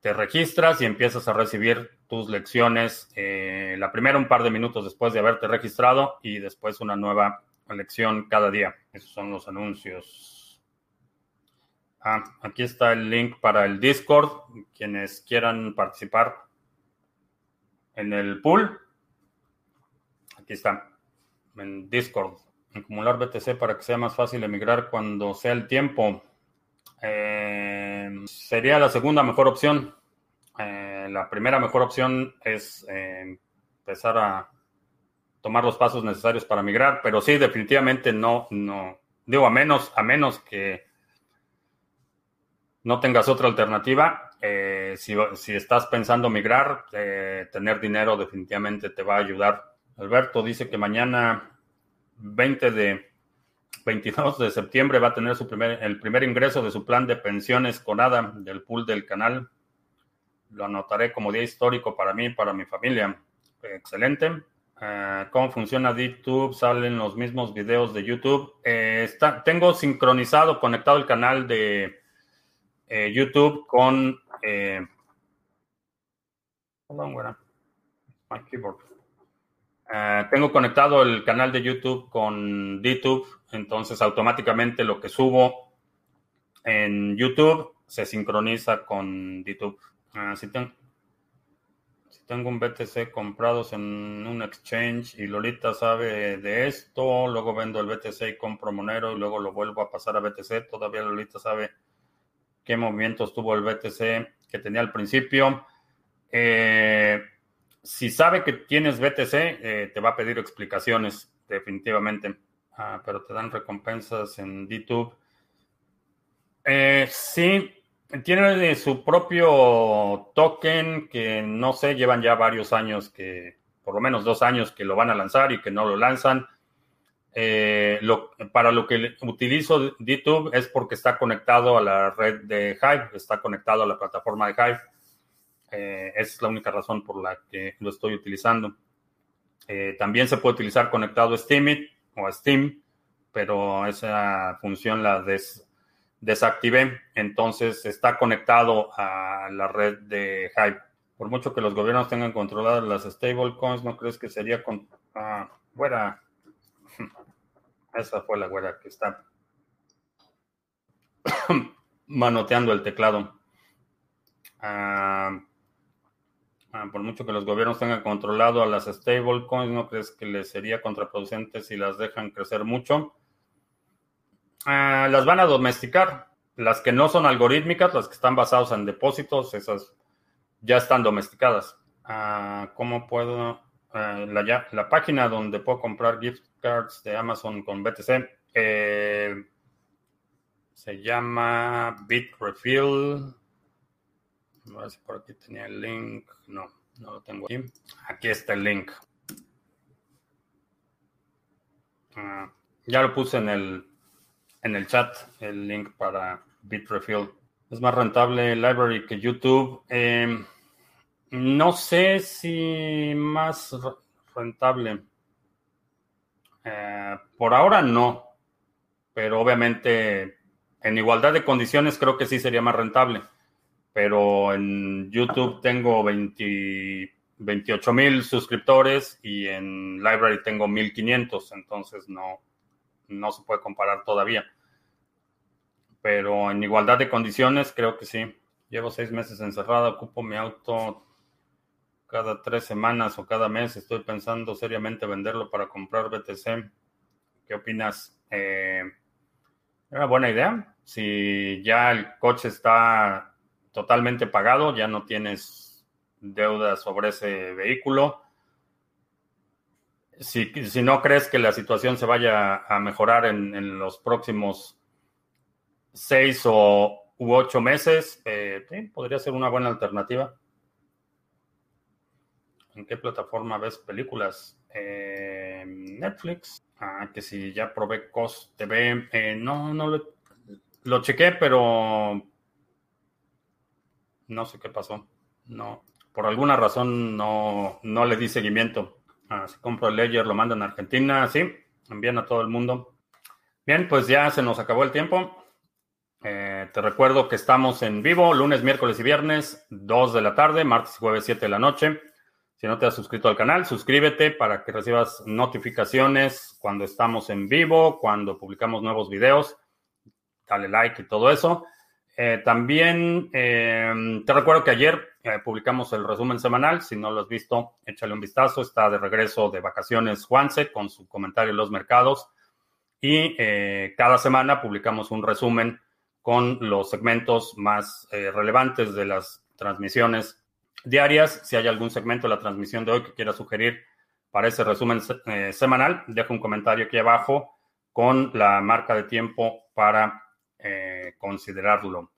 te registras y empiezas a recibir tus lecciones. Eh, la primera un par de minutos después de haberte registrado y después una nueva lección cada día. Esos son los anuncios. Ah, aquí está el link para el Discord. Quienes quieran participar en el pool, Aquí está, en Discord. Acumular BTC para que sea más fácil emigrar cuando sea el tiempo. Eh, sería la segunda mejor opción. Eh, la primera mejor opción es eh, empezar a tomar los pasos necesarios para migrar, pero sí, definitivamente no, no, digo, a menos, a menos que no tengas otra alternativa. si, estás pensando migrar, tener dinero definitivamente te va a ayudar Alberto dice que mañana 20 de 22 de septiembre va a tener su primer, el primer ingreso de su plan de pensiones con ADA del pool del canal. Lo anotaré como día histórico para mí y para mi familia. Excelente. Eh, ¿Cómo funciona YouTube? ¿Salen los mismos videos de YouTube? Eh, está, tengo sincronizado, conectado el canal de eh, YouTube con... My keyboard. Eh, tengo conectado el canal de YouTube con DTube, entonces automáticamente lo que subo en YouTube se sincroniza con DTube. Uh, si, si, tengo un BTC comprados en un exchange y Lolita sabe de esto, luego vendo el BTC y compro Monero y luego lo vuelvo a pasar a BTC, todavía Lolita sabe qué movimientos tuvo el BTC que tenía al principio. Eh, si sabe que tienes BTC, eh, te va a pedir explicaciones, definitivamente. Ah, pero te dan recompensas en DTube. Eh, sí, Tiene su propio token que no sé, llevan ya varios años que, por lo menos dos años que lo van a lanzar y que no lo lanzan. Eh, para lo que utilizo YouTube es porque está conectado a la red de Hive, está conectado a la plataforma de Hive. Eh, esa es la única razón por la que lo estoy utilizando. Eh, también se puede utilizar conectado a Steemit o a Steam, pero esa función la desactivé. Entonces está conectado a la red de Hive. Por mucho que los gobiernos tengan controladas las stablecoins, ¿no crees que sería con... Ah. Esa fue la güera que está manoteando el teclado. Ah, ah, por mucho que los gobiernos tengan controlado a las stablecoins, ¿no crees que les sería contraproducente si las dejan crecer mucho? Ah, las van a domesticar. Las que no son algorítmicas, las que están basadas en depósitos, esas ya están domesticadas. ¿Cómo puedo? la, la página donde puedo comprar gift cards de Amazon con BTC. Eh, se llama Bitrefill. A ver si por aquí tenía el link. No, no lo tengo aquí. Aquí está el link. Ah, ya lo puse en el, en el chat, el link para Bitrefill. Es más rentable Library que YouTube. Eh, no sé si más rentable. Eh, por ahora no, pero obviamente en igualdad de condiciones creo que sí sería más rentable. Pero en YouTube tengo 28 mil suscriptores y en Library tengo 1500, entonces no, no se puede comparar todavía. Pero en igualdad de condiciones creo que sí. Llevo seis meses encerrado, ocupo mi auto cada tres semanas o cada mes estoy pensando seriamente venderlo para comprar BTC. ¿Qué opinas? Eh, una buena idea. Si ya el coche está totalmente pagado, ya no tienes deuda sobre ese vehículo. Si, si no crees que la situación se vaya a mejorar en, los próximos seis o u ocho meses, eh, podría ser una buena alternativa. ¿En qué plataforma ves películas? Eh, Netflix. Ah, que si ya probé COS TV. Eh, no, no lo, lo chequé, pero no sé qué pasó. No, por alguna razón no, no le di seguimiento. Ah, si compro el Ledger, lo mandan a Argentina, sí, envían a todo el mundo. Bien, pues ya se nos acabó el tiempo. Eh, te recuerdo que estamos en vivo lunes, miércoles y viernes, 2 de la tarde, martes y jueves, 7 de la noche. Si no te has suscrito al canal, suscríbete para que recibas notificaciones cuando estamos en vivo, cuando publicamos nuevos videos. Dale like y todo eso. Eh, también eh, te recuerdo que ayer eh, publicamos el resumen semanal. Si no lo has visto, échale un vistazo. Está de regreso de vacaciones Juanse con su comentario en los mercados. Y cada semana publicamos un resumen con los segmentos más relevantes de las transmisiones diarias. Si hay algún segmento de la transmisión de hoy que quiera sugerir para ese resumen eh, semanal, deja un comentario aquí abajo con la marca de tiempo para eh, considerarlo.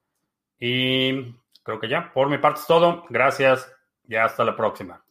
Y creo que ya, por mi parte es todo. Gracias y hasta la próxima.